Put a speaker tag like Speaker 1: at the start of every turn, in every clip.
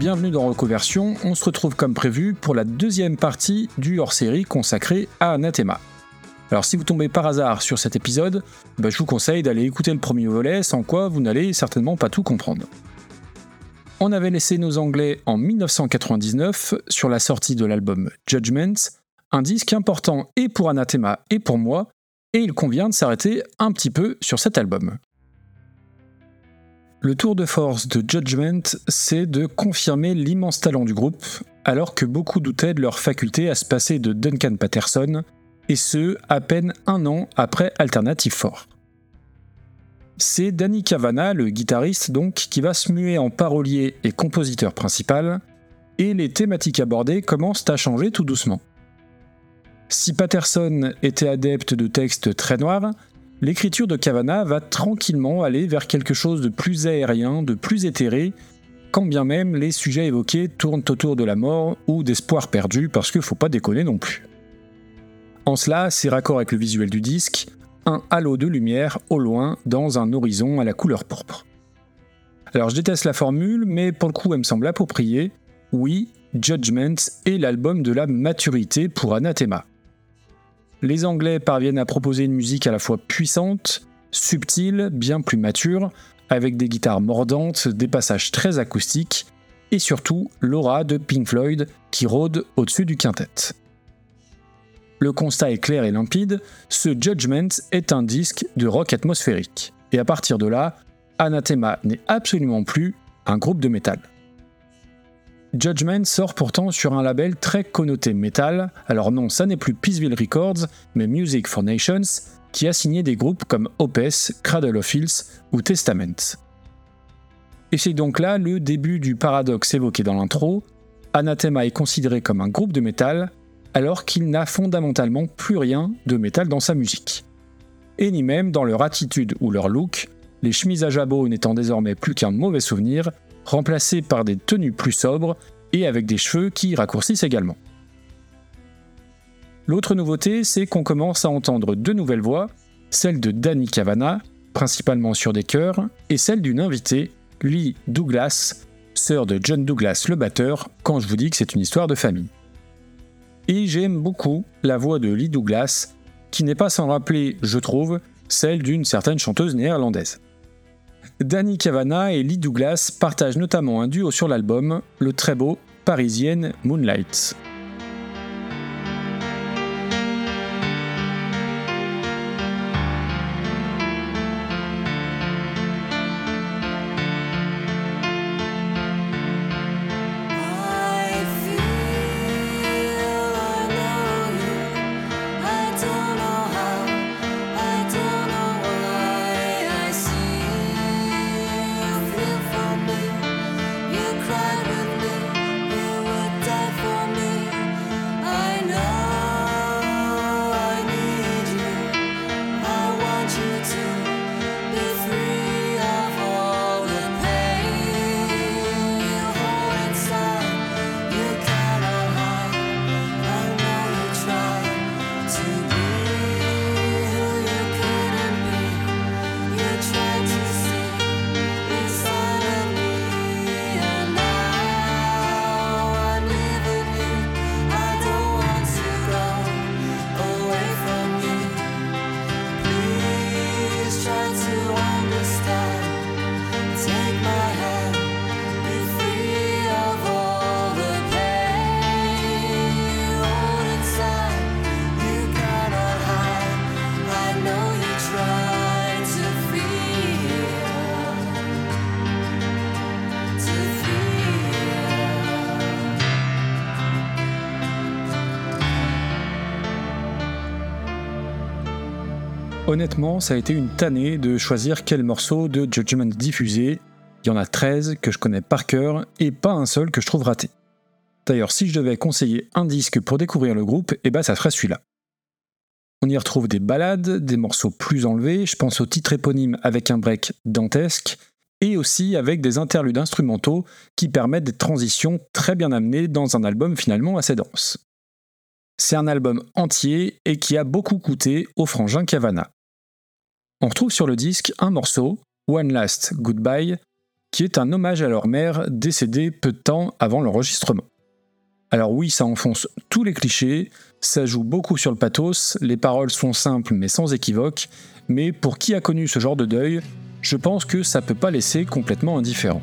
Speaker 1: bienvenue dans Recoversion. On se retrouve comme prévu pour la deuxième partie du hors-série consacré à Anathema. Alors si vous tombez par hasard sur cet épisode, bah, je vous conseille d'aller écouter le premier volet, sans quoi vous n'allez certainement pas tout comprendre. On avait laissé nos Anglais en 1999 sur la sortie de l'album Judgment, un disque important et pour Anathema et pour moi, et il convient de s'arrêter un petit peu sur cet album. Le tour de force de Judgment, c'est de confirmer l'immense talent du groupe, alors que beaucoup doutaient de leur faculté à se passer de Duncan Patterson, et ce, à peine un an après Alternative 4. C'est Danny Cavana, le guitariste donc, qui va se muer en parolier et compositeur principal, et les thématiques abordées commencent à changer tout doucement. Si Patterson était adepte de textes très noirs, l'écriture de Cavana va tranquillement aller vers quelque chose de plus aérien, de plus éthéré, quand bien même les sujets évoqués tournent autour de la mort ou d'espoir perdu, parce qu'il faut pas déconner non plus. En cela, c'est raccord avec le visuel du disque, un halo de lumière au loin dans un horizon à la couleur pourpre. Alors je déteste la formule, mais pour le coup elle me semble appropriée. Oui, Judgment est l'album de la maturité pour Anathema les Anglais parviennent à proposer une musique à la fois puissante, subtile, bien plus mature, avec des guitares mordantes, des passages très acoustiques, et surtout l'aura de Pink Floyd qui rôde au-dessus du quintet. Le constat est clair et limpide, ce Judgment est un disque de rock atmosphérique, et à partir de là, Anathema n'est absolument plus un groupe de métal. Judgment sort pourtant sur un label très connoté metal, alors non, ça n'est plus Peaceville Records, mais Music for Nations, qui a signé des groupes comme Opes, Cradle of Hills ou Testament. Et c'est donc là le début du paradoxe évoqué dans l'intro, Anathema est considéré comme un groupe de métal, alors qu'il n'a fondamentalement plus rien de métal dans sa musique. Et ni même dans leur attitude ou leur look, les chemises à jabot n'étant désormais plus qu'un mauvais souvenir, remplacés par des tenues plus sobres et avec des cheveux qui raccourcissent également. L'autre nouveauté, c'est qu'on commence à entendre deux nouvelles voix, celle de Danny Cavana, principalement sur des chœurs, et celle d'une invitée, Lee Douglas, sœur de John Douglas le batteur, quand je vous dis que c'est une histoire de famille. Et j'aime beaucoup la voix de Lee Douglas, qui n'est pas sans rappeler, je trouve, celle d'une certaine chanteuse néerlandaise. Danny Cavana et Lee Douglas partagent notamment un duo sur l'album, le très beau Parisienne Moonlight. Honnêtement, ça a été une tannée de choisir quel morceau de Judgment diffuser. Il y en a 13 que je connais par cœur et pas un seul que je trouve raté. D'ailleurs, si je devais conseiller un disque pour découvrir le groupe, eh ben ça serait celui-là. On y retrouve des ballades, des morceaux plus enlevés, je pense au titre éponyme avec un break dantesque, et aussi avec des interludes instrumentaux qui permettent des transitions très bien amenées dans un album finalement assez dense. C'est un album entier et qui a beaucoup coûté au frangin Cavana. On retrouve sur le disque un morceau, One Last Goodbye, qui est un hommage à leur mère décédée peu de temps avant l'enregistrement. Alors oui, ça enfonce tous les clichés, ça joue beaucoup sur le pathos, les paroles sont simples mais sans équivoque, mais pour qui a connu ce genre de deuil, je pense que ça peut pas laisser complètement indifférent.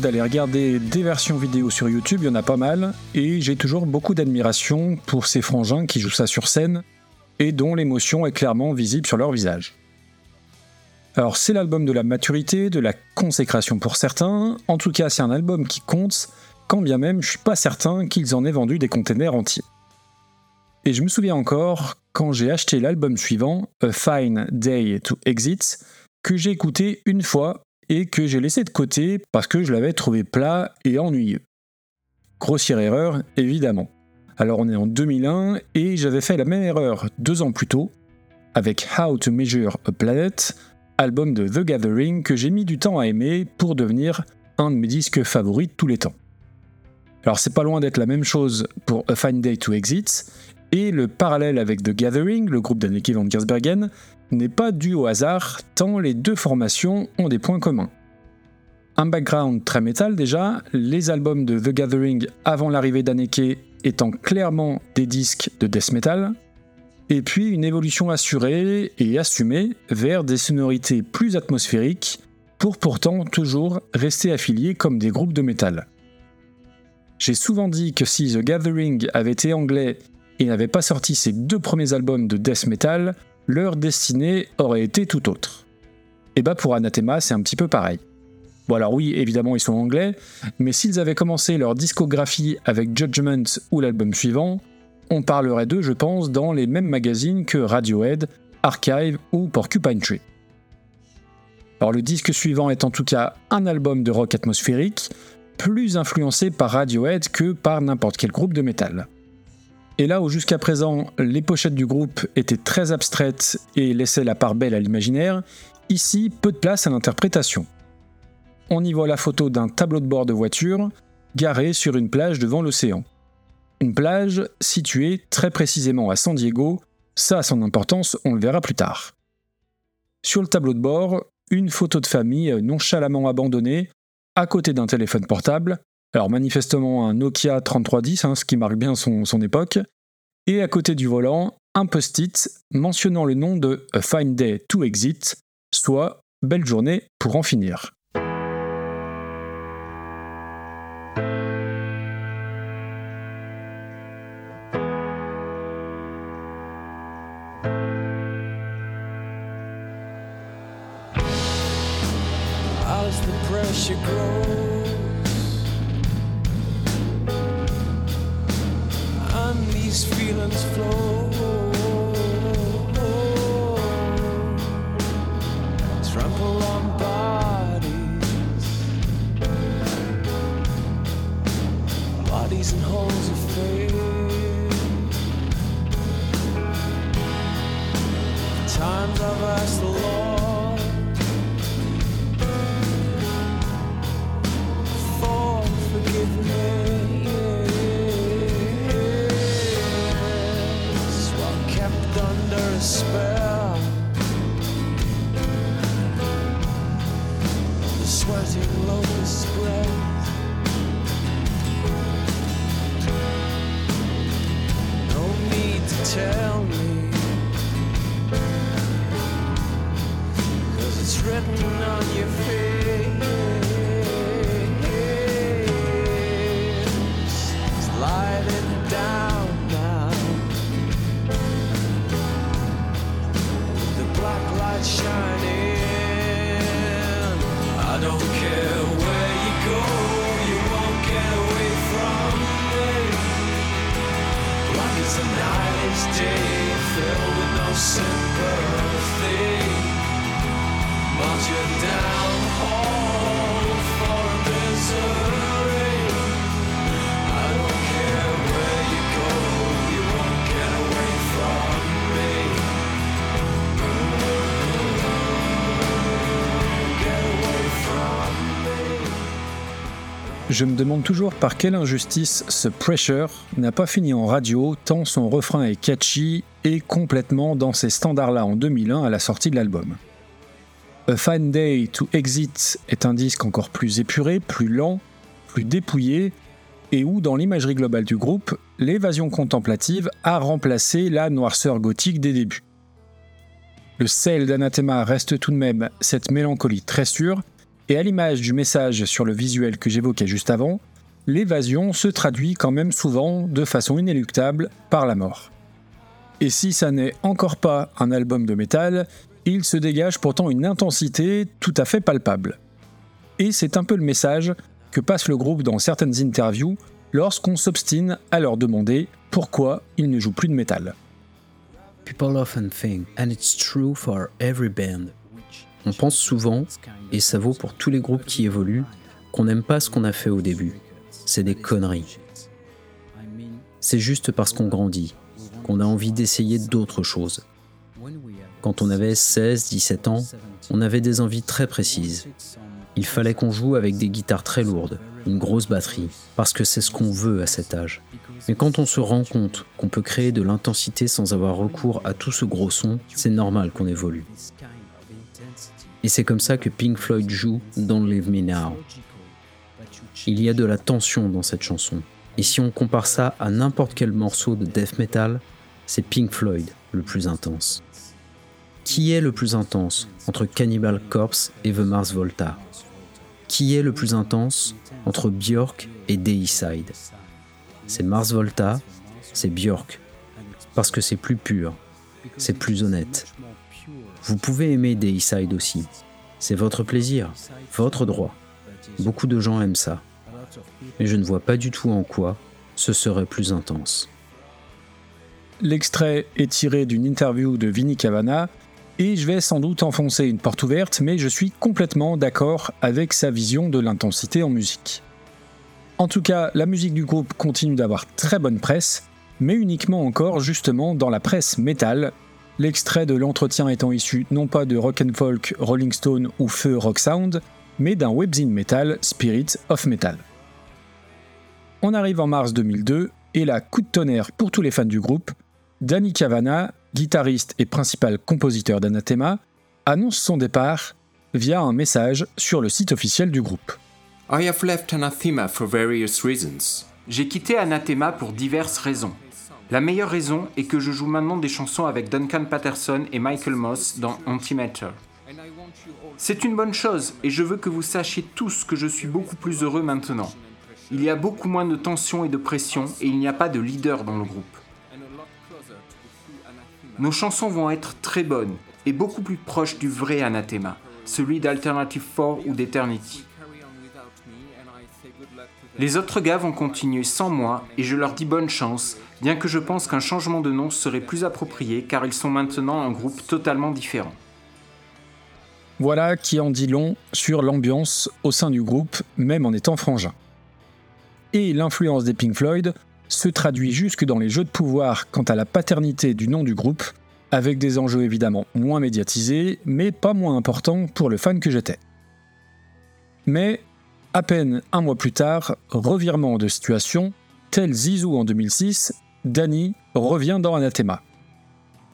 Speaker 1: D'aller regarder des versions vidéo sur YouTube, il y en a pas mal, et j'ai toujours beaucoup d'admiration pour ces frangins qui jouent ça sur scène et dont l'émotion est clairement visible sur leur visage. Alors c'est l'album de la maturité, de la consécration pour certains, en tout cas c'est un album qui compte, quand bien même je suis pas certain qu'ils en aient vendu des containers entiers. Et je me souviens encore, quand j'ai acheté l'album suivant, A Fine Day to Exit, que j'ai écouté une fois et que j'ai laissé de côté parce que je l'avais trouvé plat et ennuyeux. Grossière erreur, évidemment. Alors on est en 2001 et j'avais fait la même erreur deux ans plus tôt avec How to Measure a Planet, album de The Gathering que j'ai mis du temps à aimer pour devenir un de mes disques favoris de tous les temps. Alors c'est pas loin d'être la même chose pour A Fine Day to Exit, et le parallèle avec The Gathering, le groupe d'Anneke van Gersbergen, n'est pas dû au hasard, tant les deux formations ont des points communs. Un background très métal déjà, les albums de The Gathering avant l'arrivée d'Anneke étant clairement des disques de death metal, et puis une évolution assurée et assumée vers des sonorités plus atmosphériques, pour pourtant toujours rester affiliés comme des groupes de métal. J'ai souvent dit que si The Gathering avait été anglais et n'avait pas sorti ses deux premiers albums de death metal, leur destinée aurait été tout autre. Et bah pour Anathema, c'est un petit peu pareil. Bon alors oui, évidemment ils sont anglais, mais s'ils avaient commencé leur discographie avec Judgment ou l'album suivant, on parlerait d'eux, je pense, dans les mêmes magazines que Radiohead, Archive ou Porcupine Tree. Alors le disque suivant est en tout cas un album de rock atmosphérique, plus influencé par Radiohead que par n'importe quel groupe de métal. Et là où jusqu'à présent les pochettes du groupe étaient très abstraites et laissaient la part belle à l'imaginaire, ici peu de place à l'interprétation. On y voit la photo d'un tableau de bord de voiture garé sur une plage devant l'océan. Une plage située très précisément à San Diego, ça a son importance, on le verra plus tard. Sur le tableau de bord, une photo de famille nonchalamment abandonnée, à côté d'un téléphone portable, alors manifestement un Nokia 3310, hein, ce qui marque bien son, époque, et à côté du volant, un post-it mentionnant le nom de A Fine Day to Exit, soit Belle journée pour en finir.
Speaker 2: written on your face. Down now. The black light shining. I don't care where you go, you won't get away from me. Black the night, is day, filled with no sympathy.
Speaker 1: Je me demande toujours par quelle injustice ce Pressure n'a pas fini en radio tant son refrain est catchy et complètement dans ces standards-là en 2001 à la sortie de l'album. A Fine Day to Exit est un disque encore plus épuré, plus lent, plus dépouillé, et où, dans l'imagerie globale du groupe, l'évasion contemplative a remplacé la noirceur gothique des débuts. Le sel d'Anathema reste tout de même cette mélancolie très sûre, et à l'image du message sur le visuel que j'évoquais juste avant, l'évasion se traduit quand même souvent de façon inéluctable par la mort. Et si ça n'est encore pas un album de métal, il se dégage pourtant une intensité tout à fait palpable. Et c'est un peu le message que passe le groupe dans certaines interviews lorsqu'on s'obstine à leur demander pourquoi ils ne jouent plus de métal.
Speaker 3: On pense souvent, et ça vaut pour tous les groupes qui évoluent, qu'on n'aime pas ce qu'on a fait au début. C'est des conneries. C'est juste parce qu'on grandit, qu'on a envie d'essayer d'autres choses. Quand on avait 16, 17 ans, on avait des envies très précises. Il fallait qu'on joue avec des guitares très lourdes, une grosse batterie, parce que c'est ce qu'on veut à cet âge. Mais quand on se rend compte qu'on peut créer de l'intensité sans avoir recours à tout ce gros son, c'est normal qu'on évolue. Et c'est comme ça que Pink Floyd joue Don't Leave Me Now. Il y a de la tension dans cette chanson. Et si on compare ça à n'importe quel morceau de death metal, c'est Pink Floyd le plus intense. Qui est le plus intense entre Cannibal Corpse et The Mars Volta? Qui est le plus intense entre Björk et Deicide? C'est Mars Volta, c'est Björk. Parce que c'est plus pur, c'est plus honnête, vous pouvez aimer Deicide aussi. C'est votre plaisir, votre droit. Beaucoup de gens aiment ça. Mais je ne vois pas du tout en quoi ce serait plus intense.
Speaker 1: L'extrait est tiré d'une interview de Vinnie Cavana et je vais sans doute enfoncer une porte ouverte, mais je suis complètement d'accord avec sa vision de l'intensité en musique. En tout cas, la musique du groupe continue d'avoir très bonne presse, mais uniquement encore justement dans la presse métal, l'extrait de l'entretien étant issu non pas de Rock Folk, Rolling Stone ou Feu Rock Sound, mais d'un webzine metal, Spirit of Metal. On arrive en mars 2002 et la coup de tonnerre pour tous les fans du groupe, Danny Cavana, guitariste et principal compositeur d'Anathema, annonce son départ via un message sur le site officiel du groupe.
Speaker 4: I have left Anathema for various reasons. J'ai quitté Anathema pour diverses raisons. La meilleure raison est que je joue maintenant des chansons avec Duncan Patterson et Michael Moss dans Antimatter. C'est une bonne chose et je veux que vous sachiez tous que je suis beaucoup plus heureux maintenant. Il y a beaucoup moins de tension et de pression et il n'y a pas de leader dans le groupe. Nos chansons vont être très bonnes et beaucoup plus proches du vrai anathema, celui d'Alternative 4 ou d'Eternity. Les autres gars vont continuer sans moi et je leur dis bonne chance, bien que je pense qu'un changement de nom serait plus approprié car ils sont maintenant un groupe totalement différent.
Speaker 1: Voilà qui en dit long sur l'ambiance au sein du groupe, même en étant frangin. Et l'influence des Pink Floyd se traduit jusque dans les jeux de pouvoir quant à la paternité du nom du groupe, avec des enjeux évidemment moins médiatisés, mais pas moins importants pour le fan que j'étais. Mais, à peine un mois plus tard, revirement de situation, tel Zizou en 2006, Danny revient dans Anathema.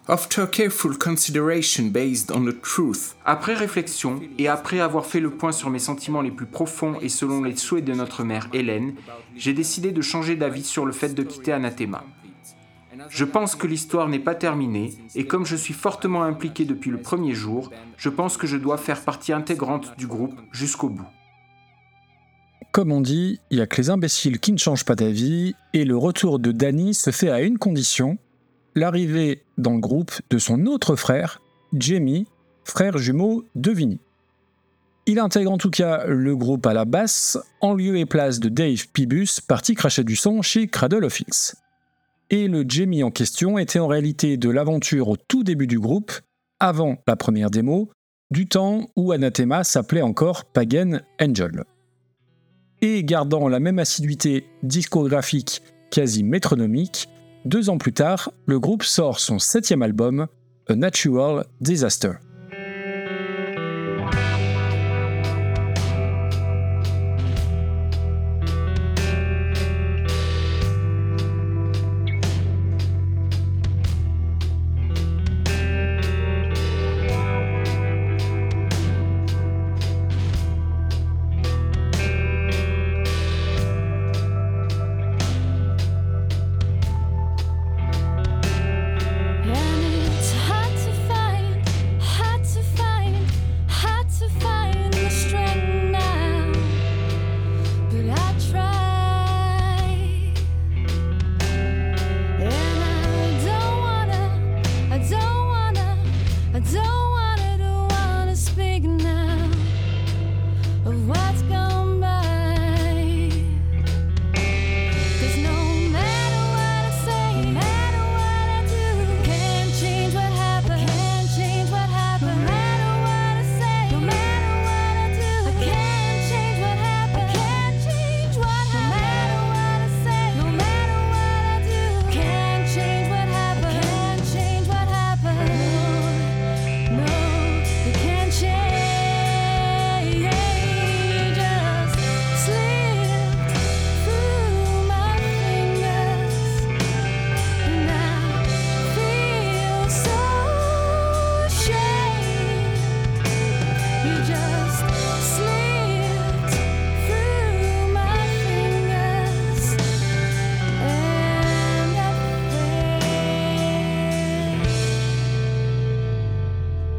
Speaker 4: After careful consideration based on the truth. Après réflexion et après avoir fait le point sur mes sentiments les plus profonds et selon les souhaits de notre mère Hélène, j'ai décidé de changer d'avis sur le fait de quitter Anathema. Je pense que l'histoire n'est pas terminée et comme je suis fortement impliqué depuis le premier jour, je pense que je dois faire partie intégrante du groupe jusqu'au bout.
Speaker 1: Comme on dit, il n'y a que les imbéciles qui ne changent pas d'avis et le retour de Danny se fait à une condition, l'arrivée dans le groupe de son autre frère, Jamie, frère jumeau de Vinny. Il intègre en tout cas le groupe à la basse, en lieu et place de Dave Pibus, parti cracher du son chez Cradle of Filth. Et le Jamie en question était en réalité de l'aventure au tout début du groupe, avant la première démo, du temps où Anathema s'appelait encore Pagan Angel. Et gardant la même assiduité discographique quasi métronomique, deux ans plus tard, le groupe sort son septième album, A Natural Disaster.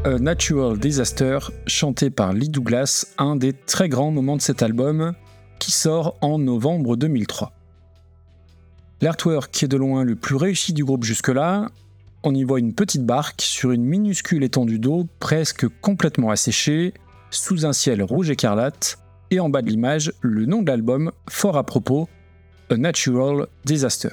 Speaker 1: Natural Disaster, chanté par Lee Douglas, un des très grands moments de cet album, qui sort en novembre 2003. L'artwork qui est de loin le plus réussi du groupe jusque-là, on y voit une petite barque sur une minuscule étendue d'eau presque complètement asséchée, sous un ciel rouge écarlate, et en bas de l'image, le nom de l'album, fort à propos, A Natural Disaster.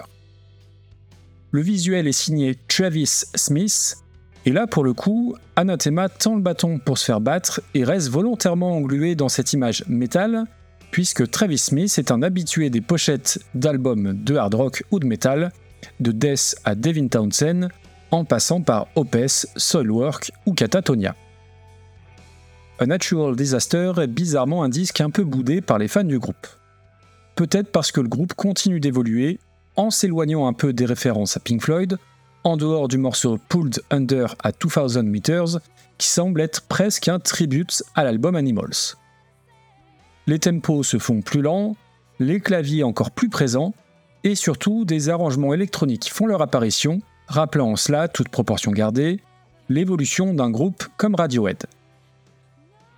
Speaker 1: Le visuel est signé Travis Smith, et là, pour le coup, Anathema tend le bâton pour se faire battre et reste volontairement englué dans cette image métal, puisque Travis Smith est un habitué des pochettes d'albums de hard rock ou de metal, de Death à Devin Townsend, en passant par Opeth, Soilwork ou Catatonia. A Natural Disaster est bizarrement un disque un peu boudé par les fans du groupe. Peut-être parce que le groupe continue d'évoluer, en s'éloignant un peu des références à Pink Floyd, en dehors du morceau Pulled Under à 2000 Meters, qui semble être presque un tribute à l'album Animals. Les tempos se font plus lents, les claviers encore plus présents, et surtout des arrangements électroniques font leur apparition, rappelant en cela, toute proportion gardée, l'évolution d'un groupe comme Radiohead.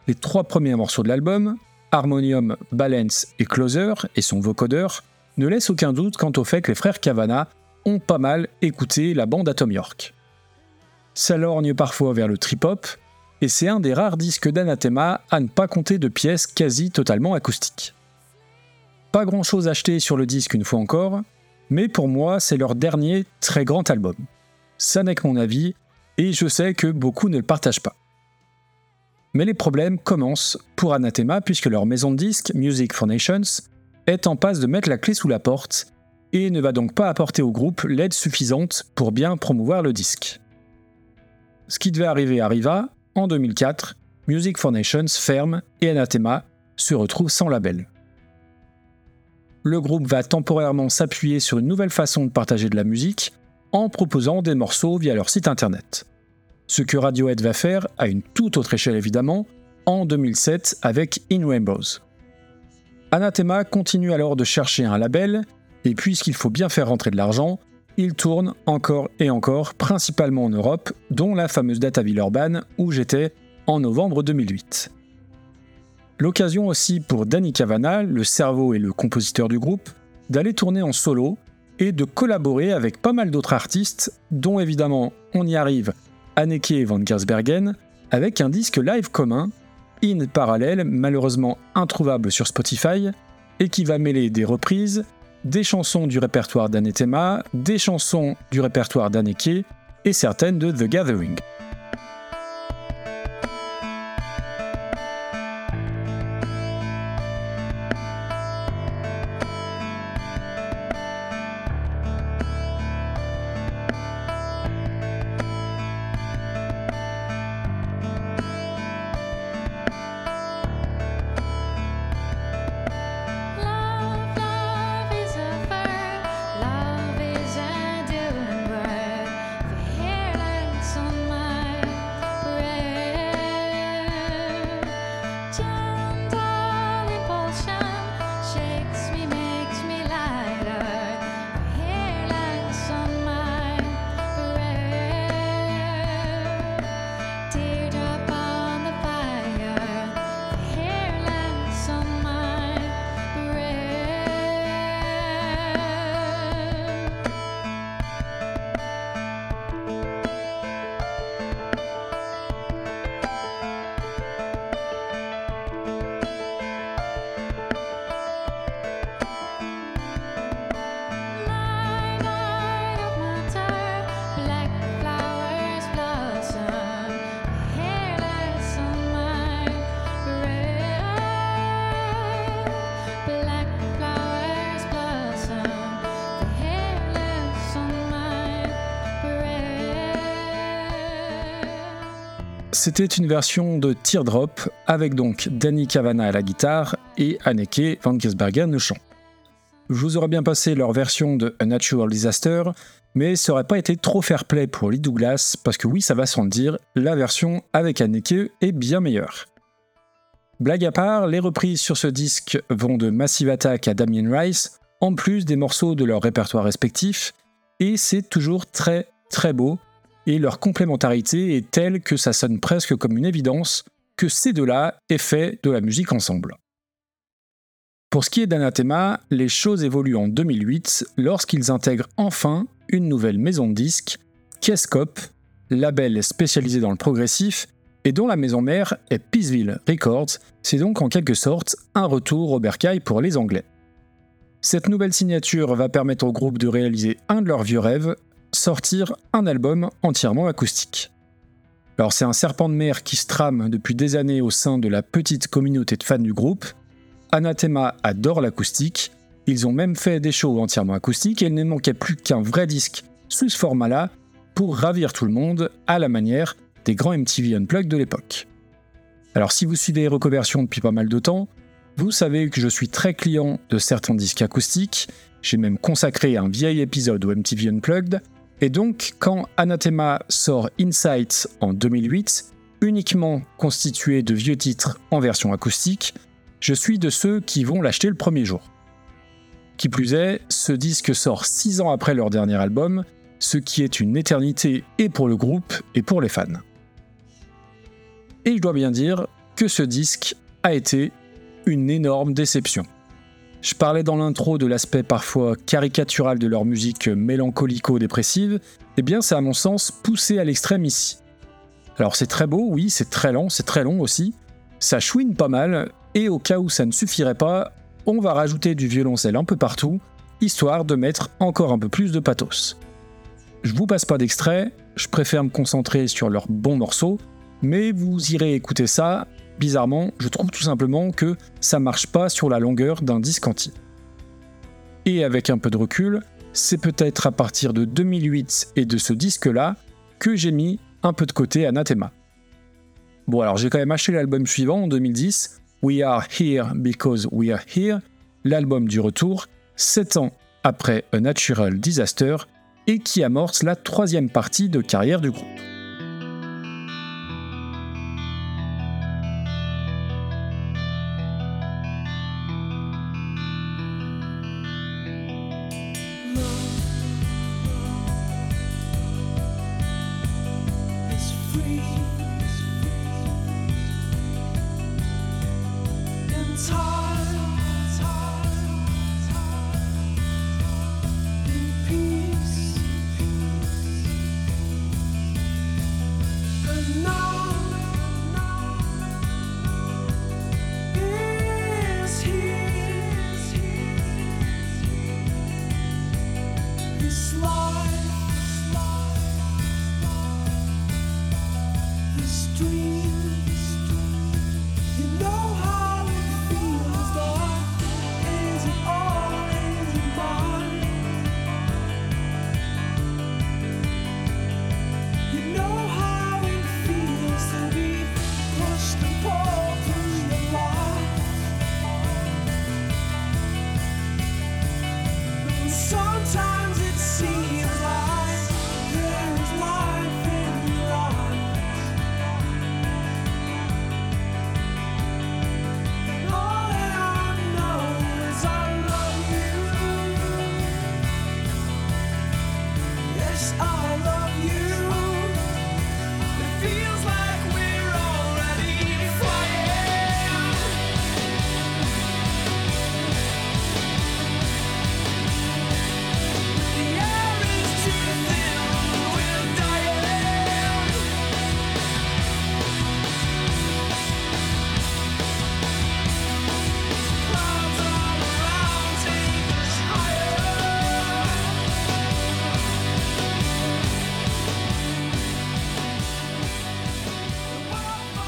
Speaker 1: Les trois premiers morceaux de l'album, Harmonium, Balance et Closer, et son vocodeur, ne laissent aucun doute quant au fait que les frères Cavana ont pas mal écouté la bande Atom York. Ça lorgne parfois vers le trip-hop, et c'est un des rares disques d'Anathema à ne pas compter de pièces quasi totalement acoustiques. Pas grand chose acheté sur le disque une fois encore, mais pour moi c'est leur dernier très grand album. Ça n'est que mon avis, et je sais que beaucoup ne le partagent pas. Mais les problèmes commencent pour Anathema puisque leur maison de disques, Music Foundations, est en passe de mettre la clé sous la porte et ne va donc pas apporter au groupe l'aide suffisante pour bien promouvoir le disque. Ce qui devait arriver arriva, en 2004, Music Foundations ferme et Anathema se retrouve sans label. Le groupe va temporairement s'appuyer sur une nouvelle façon de partager de la musique en proposant des morceaux via leur site internet. Ce que Radiohead va faire, à une toute autre échelle évidemment, en 2007 avec In Rainbows. Anathema continue alors de chercher un label, et puisqu'il faut bien faire rentrer de l'argent, il tourne encore et encore, principalement en Europe, dont la fameuse date à Villeurbanne où j'étais en novembre 2008. L'occasion aussi pour Danny Cavana, le cerveau et le compositeur du groupe, d'aller tourner en solo et de collaborer avec pas mal d'autres artistes, dont évidemment on y arrive Anneke van Gersbergen, avec un disque live commun, In Parallel, malheureusement introuvable sur Spotify, et qui va mêler des reprises, des chansons du répertoire d'Anetema, des chansons du répertoire d'Anneke et certaines de The Gathering. C'était une version de Teardrop avec donc Danny Cavana à la guitare et Anneke van Gisbergen au chant. Je vous aurais bien passé leur version de A Natural Disaster, mais ça aurait pas été trop fair play pour Lee Douglas, parce que oui, ça va sans le dire, la version avec Anneke est bien meilleure. Blague à part, les reprises sur ce disque vont de Massive Attack à Damien Rice, en plus des morceaux de leur répertoire respectif, et c'est toujours très très beau, et leur complémentarité est telle que ça sonne presque comme une évidence que ces deux-là aient fait de la musique ensemble. Pour ce qui est d'Anathema, les choses évoluent en 2008 lorsqu'ils intègrent enfin une nouvelle maison de disques, Kescop, label spécialisé dans le progressif et dont la maison mère est Peaceville Records, c'est donc en quelque sorte un retour au bercail pour les Anglais. Cette nouvelle signature va permettre au groupe de réaliser un de leurs vieux rêves, sortir un album entièrement acoustique. Alors c'est un serpent de mer qui se trame depuis des années au sein de la petite communauté de fans du groupe. Anathema adore l'acoustique, ils ont même fait des shows entièrement acoustiques et il ne manquait plus qu'un vrai disque sous ce format-là pour ravir tout le monde à la manière des grands MTV Unplugged de l'époque. Alors si vous suivez Recoversion depuis pas mal de temps, vous savez que je suis très client de certains disques acoustiques, j'ai même consacré un vieil épisode au MTV Unplugged, et donc, quand Anathema sort Insights en 2008, uniquement constitué de vieux titres en version acoustique, je suis de ceux qui vont l'acheter le premier jour. Qui plus est, ce disque sort 6 ans après leur dernier album, ce qui est une éternité et pour le groupe et pour les fans. Et je dois bien dire que ce disque a été une énorme déception. Je parlais dans l'intro de l'aspect parfois caricatural de leur musique mélancolico-dépressive, et eh bien c'est à mon sens poussé à l'extrême ici. Alors c'est très beau, oui, c'est très lent, c'est très long aussi, ça chouine pas mal, et au cas où ça ne suffirait pas, on va rajouter du violoncelle un peu partout, histoire de mettre encore un peu plus de pathos. Je vous passe pas d'extrait, je préfère me concentrer sur leurs bons morceaux, mais vous irez écouter ça, bizarrement, je trouve tout simplement que ça marche pas sur la longueur d'un disque entier. Et avec un peu de recul, c'est peut-être à partir de 2008 et de ce disque-là que j'ai mis un peu de côté Anathema. Bon alors j'ai quand même acheté l'album suivant en 2010, We Are Here Because We Are Here, l'album du retour, 7 ans après A Natural Disaster, et qui amorce la troisième partie de carrière du groupe.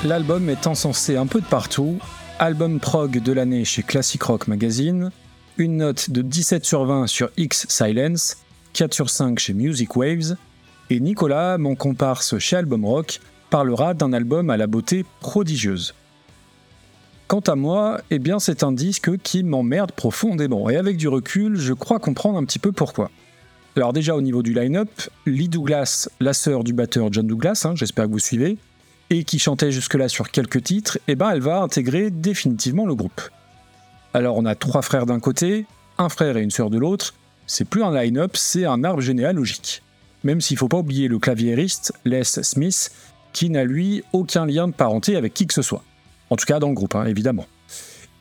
Speaker 1: L'album est encensé un peu de partout, album prog de l'année chez Classic Rock Magazine, une note de 17 sur 20 sur X Silence, 4 sur 5 chez Music Waves, et Nicolas, mon comparse chez Album Rock, parlera d'un album à la beauté prodigieuse. Quant à moi, eh bien c'est un disque qui m'emmerde profondément, et avec du recul, je crois comprendre un petit peu pourquoi. Alors déjà au niveau du line-up, Lee Douglas, la sœur du batteur John Douglas, hein, j'espère que vous suivez, et qui chantait jusque-là sur quelques titres, eh ben elle va intégrer définitivement le groupe. Alors on a trois frères d'un côté, un frère et une sœur de l'autre, c'est plus un line-up, c'est un arbre généalogique. Même s'il faut pas oublier le claviériste Les Smith, qui n'a lui aucun lien de parenté avec qui que ce soit. En tout cas dans le groupe, hein, évidemment.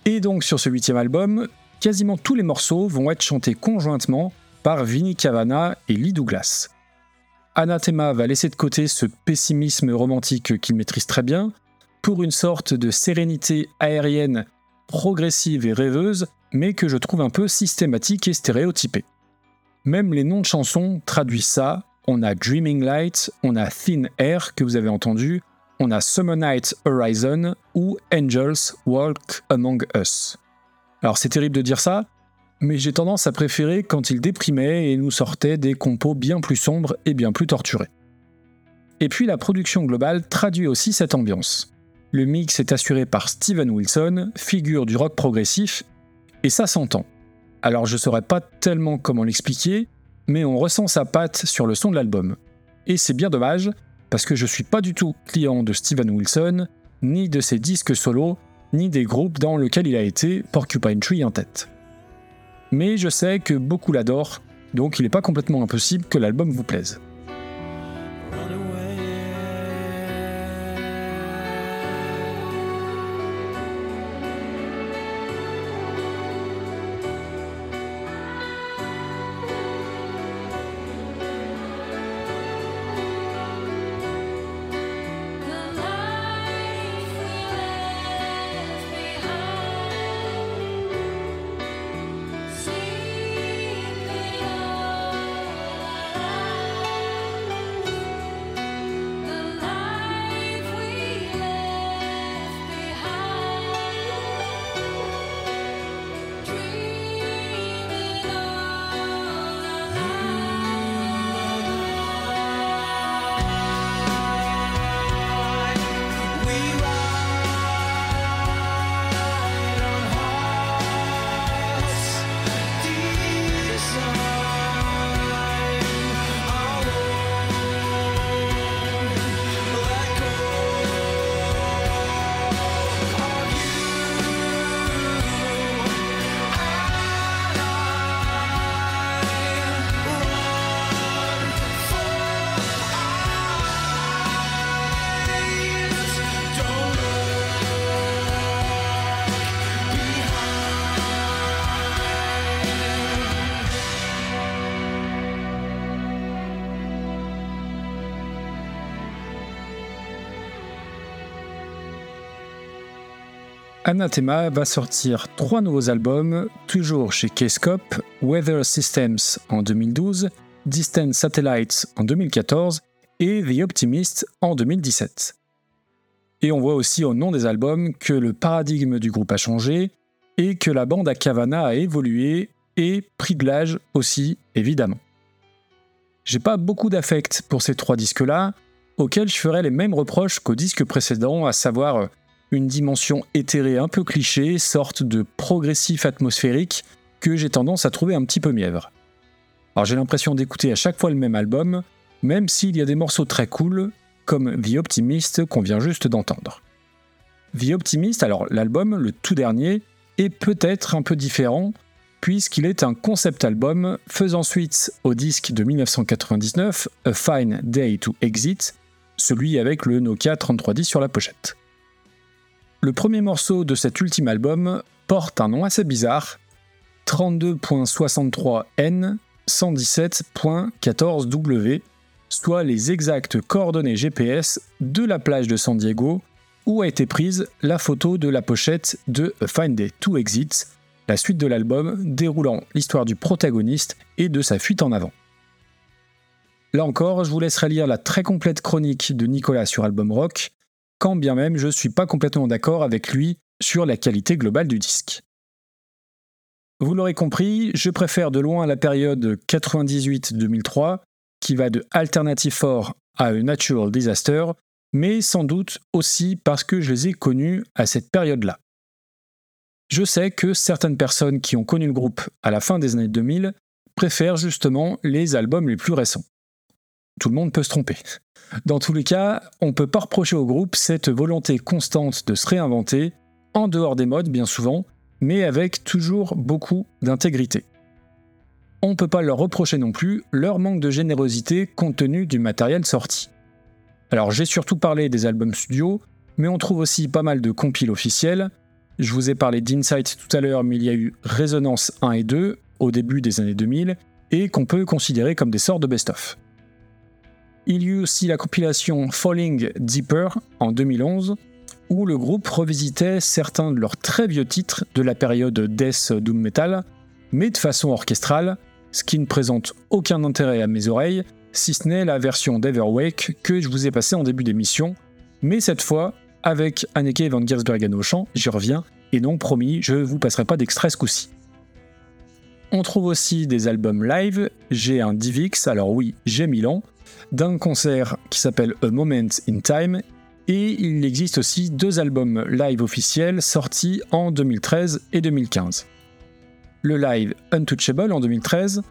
Speaker 1: Et donc sur ce huitième album, quasiment tous les morceaux vont être chantés conjointement par Vinnie Cavana et Lee Douglas. Anathema va laisser de côté ce pessimisme romantique qu'il maîtrise très bien pour une sorte de sérénité aérienne progressive et rêveuse, mais que je trouve un peu systématique et stéréotypée. Même les noms de chansons traduisent ça. On a Dreaming Light, on a Thin Air que vous avez entendu, on a Summer Night Horizon ou Angels Walk Among Us. Alors c'est terrible de dire ça, mais j'ai tendance à préférer quand il déprimait et nous sortait des compos bien plus sombres et bien plus torturés. Et puis la production globale traduit aussi cette ambiance. Le mix est assuré par Steven Wilson, figure du rock progressif, et ça s'entend. Alors je saurais pas tellement comment l'expliquer, mais on ressent sa patte sur le son de l'album. Et c'est bien dommage, parce que je suis pas du tout client de Steven Wilson, ni de ses disques solos, ni des groupes dans lesquels il a été, Porcupine Tree en tête. Mais je sais que beaucoup l'adorent, donc il n'est pas complètement impossible que l'album vous plaise. Anathema va sortir trois nouveaux albums, toujours chez K-Scope, Weather Systems en 2012, Distant Satellites en 2014 et The Optimist en 2017. Et on voit aussi au nom des albums que le paradigme du groupe a changé et que la bande à Cavana a évolué et pris de l'âge aussi, évidemment. J'ai pas beaucoup d'affect pour ces trois disques-là, auxquels je ferai les mêmes reproches qu'au disque précédent, à savoir une dimension éthérée un peu cliché, sorte de progressif atmosphérique que j'ai tendance à trouver un petit peu mièvre. Alors j'ai l'impression d'écouter à chaque fois le même album, même s'il y a des morceaux très cool, comme The Optimist qu'on vient juste d'entendre. The Optimist, alors l'album, le tout dernier, est peut-être un peu différent, puisqu'il est un concept album faisant suite au disque de 1999, A Fine Day to Exit, celui avec le Nokia 3310 sur la pochette. Le premier morceau de cet ultime album porte un nom assez bizarre 32.63N 117.14W, soit les exactes coordonnées GPS de la plage de San Diego où a été prise la photo de la pochette de A Fine Day to Exit, la suite de l'album déroulant l'histoire du protagoniste et de sa fuite en avant. Là encore, je vous laisserai lire la très complète chronique de Nicolas sur Album Rock, quand bien même je ne suis pas complètement d'accord avec lui sur la qualité globale du disque. Vous l'aurez compris, je préfère de loin la période 98-2003, qui va de Alternative 4 à A Natural Disaster, mais sans doute aussi parce que je les ai connus à cette période-là. Je sais que certaines personnes qui ont connu le groupe à la fin des années 2000 préfèrent justement les albums les plus récents. Tout le monde peut se tromper. Dans tous les cas, on ne peut pas reprocher au groupe cette volonté constante de se réinventer, en dehors des modes bien souvent, mais avec toujours beaucoup d'intégrité. On ne peut pas leur reprocher non plus leur manque de générosité compte tenu du matériel sorti. Alors j'ai surtout parlé des albums studio, mais on trouve aussi pas mal de compiles officiels. Je vous ai parlé d'Insight tout à l'heure, mais il y a eu Résonance 1 et 2 au début des années 2000, et qu'on peut considérer comme des sortes de best-of. Il y eut aussi la compilation Falling Deeper en 2011, où le groupe revisitait certains de leurs très vieux titres de la période Death Doom Metal, mais de façon orchestrale, ce qui ne présente aucun intérêt à mes oreilles, si ce n'est la version d'Everwake que je vous ai passée en début d'émission, mais cette fois avec Anneke van Giersbergen au chant, j'y reviens, et donc promis, je vous passerai pas d'extrait ce coup-ci. On trouve aussi des albums live, j'ai un Divix, alors oui, j'ai Milan, d'un concert qui s'appelle A Moment in Time, et il existe aussi deux albums live officiels sortis en 2013 et 2015. Le live Untouchable en 2013,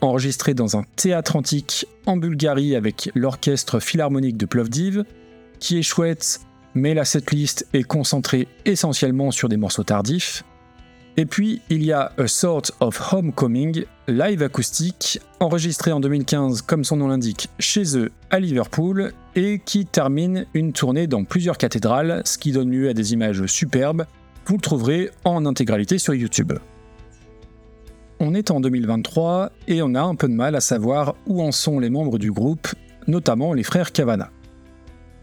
Speaker 1: enregistré dans un théâtre antique en Bulgarie avec l'orchestre philharmonique de Plovdiv, qui est chouette, mais la setlist est concentrée essentiellement sur des morceaux tardifs. Et puis, il y a A Sort of Homecoming, live acoustique, enregistré en 2015, comme son nom l'indique, chez eux à Liverpool, et qui termine une tournée dans plusieurs cathédrales, ce qui donne lieu à des images superbes. Vous le trouverez en intégralité sur YouTube. On est en 2023 et on a un peu de mal à savoir où en sont les membres du groupe, notamment les frères Cavana.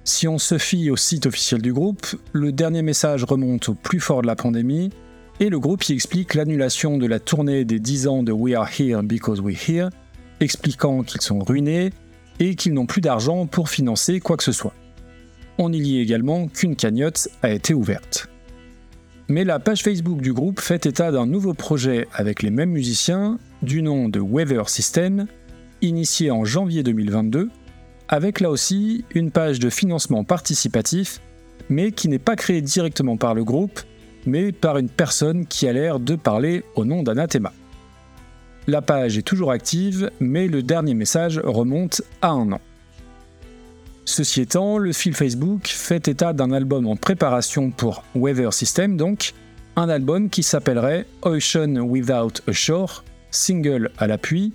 Speaker 1: Si on se fie au site officiel du groupe, le dernier message remonte au plus fort de la pandémie, et le groupe y explique l'annulation de la tournée des 10 ans de We Are Here Because We're Here, expliquant qu'ils sont ruinés et qu'ils n'ont plus d'argent pour financer quoi que ce soit. On y lit également qu'une cagnotte a été ouverte. Mais la page Facebook du groupe fait état d'un nouveau projet avec les mêmes musiciens, du nom de Weather System, initié en janvier 2022, avec là aussi une page de financement participatif, mais qui n'est pas créée directement par le groupe, par une personne qui a l'air de parler au nom d'Anathema. La page est toujours active, mais le dernier message remonte à un an. Ceci étant, le fil Facebook fait état d'un album en préparation pour Weather System, donc un album qui s'appellerait Ocean Without a Shore, single à l'appui,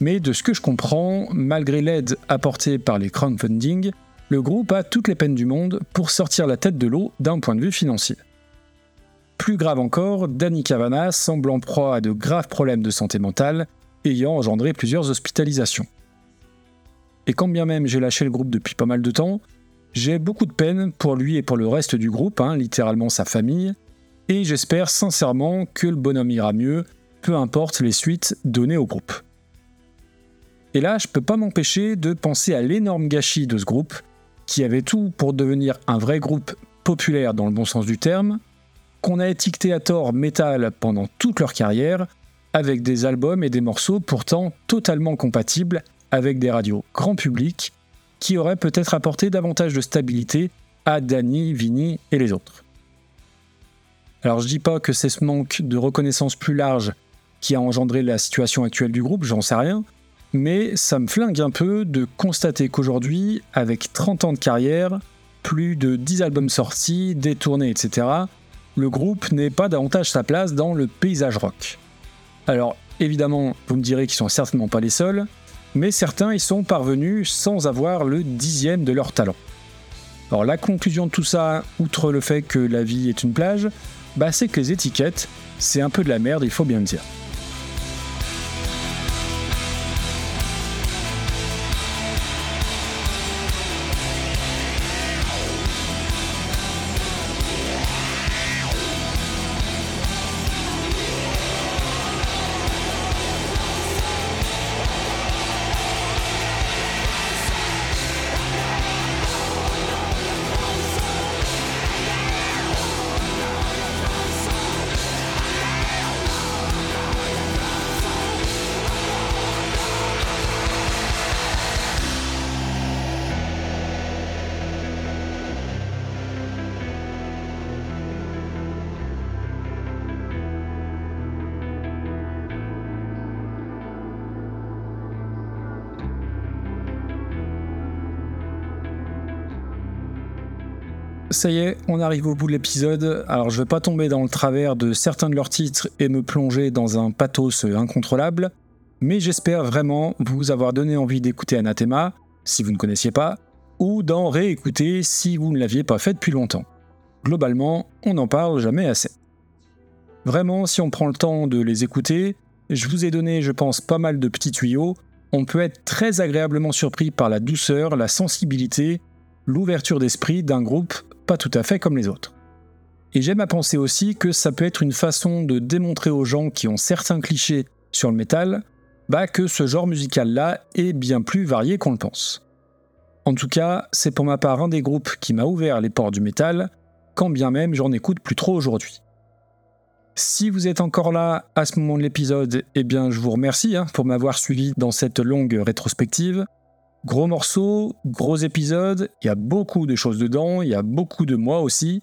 Speaker 1: mais de ce que je comprends, malgré l'aide apportée par les crowdfunding, le groupe a toutes les peines du monde pour sortir la tête de l'eau d'un point de vue financier. Plus grave encore, Danny Cavana semble en proie à de graves problèmes de santé mentale, ayant engendré plusieurs hospitalisations. Et quand bien même j'ai lâché le groupe depuis pas mal de temps, j'ai beaucoup de peine pour lui et pour le reste du groupe, hein, littéralement sa famille, et j'espère sincèrement que le bonhomme ira mieux, peu importe les suites données au groupe. Et là, je peux pas m'empêcher de penser à l'énorme gâchis de ce groupe, qui avait tout pour devenir un vrai groupe populaire dans le bon sens du terme, qu'on a étiqueté à tort métal pendant toute leur carrière, avec des albums et des morceaux pourtant totalement compatibles avec des radios grand public, qui auraient peut-être apporté davantage de stabilité à Danny, Vinny et les autres. Alors je dis pas que c'est ce manque de reconnaissance plus large qui a engendré la situation actuelle du groupe, j'en sais rien, mais ça me flingue un peu de constater qu'aujourd'hui, avec 30 ans de carrière, plus de 10 albums sortis, des tournées, etc., le groupe n'est pas davantage sa place dans le paysage rock. Alors évidemment, vous me direz qu'ils sont certainement pas les seuls, mais certains y sont parvenus sans avoir le dixième de leur talent. Alors la conclusion de tout ça, outre le fait que la vie est une plage, bah c'est que les étiquettes, c'est un peu de la merde, il faut bien le dire. Ça y est, on arrive au bout de l'épisode. Alors je vais pas tomber dans le travers de certains de leurs titres et me plonger dans un pathos incontrôlable, mais j'espère vraiment vous avoir donné envie d'écouter Anathema, si vous ne connaissiez pas, ou d'en réécouter si vous ne l'aviez pas fait depuis longtemps. Globalement, on n'en parle jamais assez. Vraiment, si on prend le temps de les écouter, je vous ai donné, je pense, pas mal de petits tuyaux, on peut être très agréablement surpris par la douceur, la sensibilité, l'ouverture d'esprit d'un groupe pas tout à fait comme les autres. Et j'aime à penser aussi que ça peut être une façon de démontrer aux gens qui ont certains clichés sur le métal, bah que ce genre musical-là est bien plus varié qu'on le pense. En tout cas, c'est pour ma part un des groupes qui m'a ouvert les portes du métal, quand bien même j'en écoute plus trop aujourd'hui. Si vous êtes encore là à ce moment de l'épisode, eh bien je vous remercie hein, pour m'avoir suivi dans cette longue rétrospective. Gros morceau, gros épisode, il y a beaucoup de choses dedans, il y a beaucoup de moi aussi.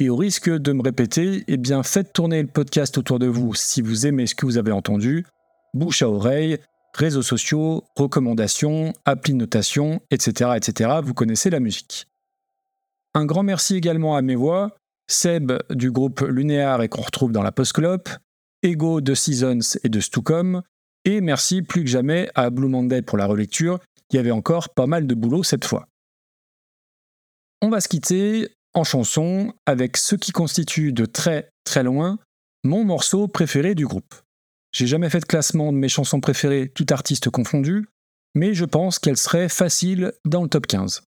Speaker 1: Et au risque de me répéter, eh bien faites tourner le podcast autour de vous si vous aimez ce que vous avez entendu. Bouche à oreille, réseaux sociaux, recommandations, appli de notation, etc., etc. Vous connaissez la musique. Un grand merci également à mes voix. Seb du groupe Lunéar et qu'on retrouve dans la Postclop, Ego de Seasons et de Stucom, et merci plus que jamais à Blue Monday pour la relecture, il y avait encore pas mal de boulot cette fois. On va se quitter en chanson avec ce qui constitue de très très loin mon morceau préféré du groupe. J'ai jamais fait de classement de mes chansons préférées, tout artiste confondu, mais je pense qu'elle serait facile dans le top 15.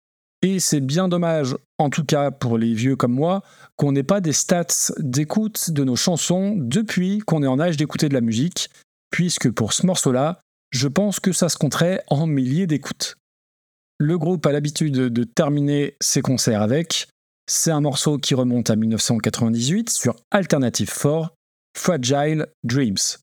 Speaker 1: Et c'est bien dommage, en tout cas pour les vieux comme moi, qu'on n'ait pas des stats d'écoute de nos chansons depuis qu'on est en âge d'écouter de la musique, puisque pour ce morceau-là, je pense que ça se compterait en milliers d'écoutes. Le groupe a l'habitude de terminer ses concerts avec. C'est un morceau qui remonte à 1998 sur Alternative 4, Fragile Dreams.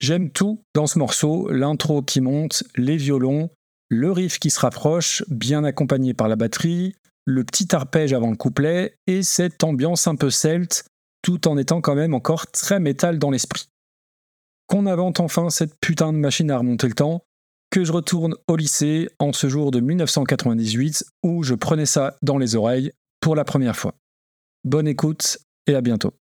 Speaker 1: J'aime tout dans ce morceau, l'intro qui monte, les violons, le riff qui se rapproche, bien accompagné par la batterie, le petit arpège avant le couplet, et cette ambiance un peu celte, tout en étant quand même encore très métal dans l'esprit. Qu'on invente enfin cette putain de machine à remonter le temps, que je retourne au lycée en ce jour de 1998 où je prenais ça dans les oreilles pour la première fois. Bonne écoute et à bientôt.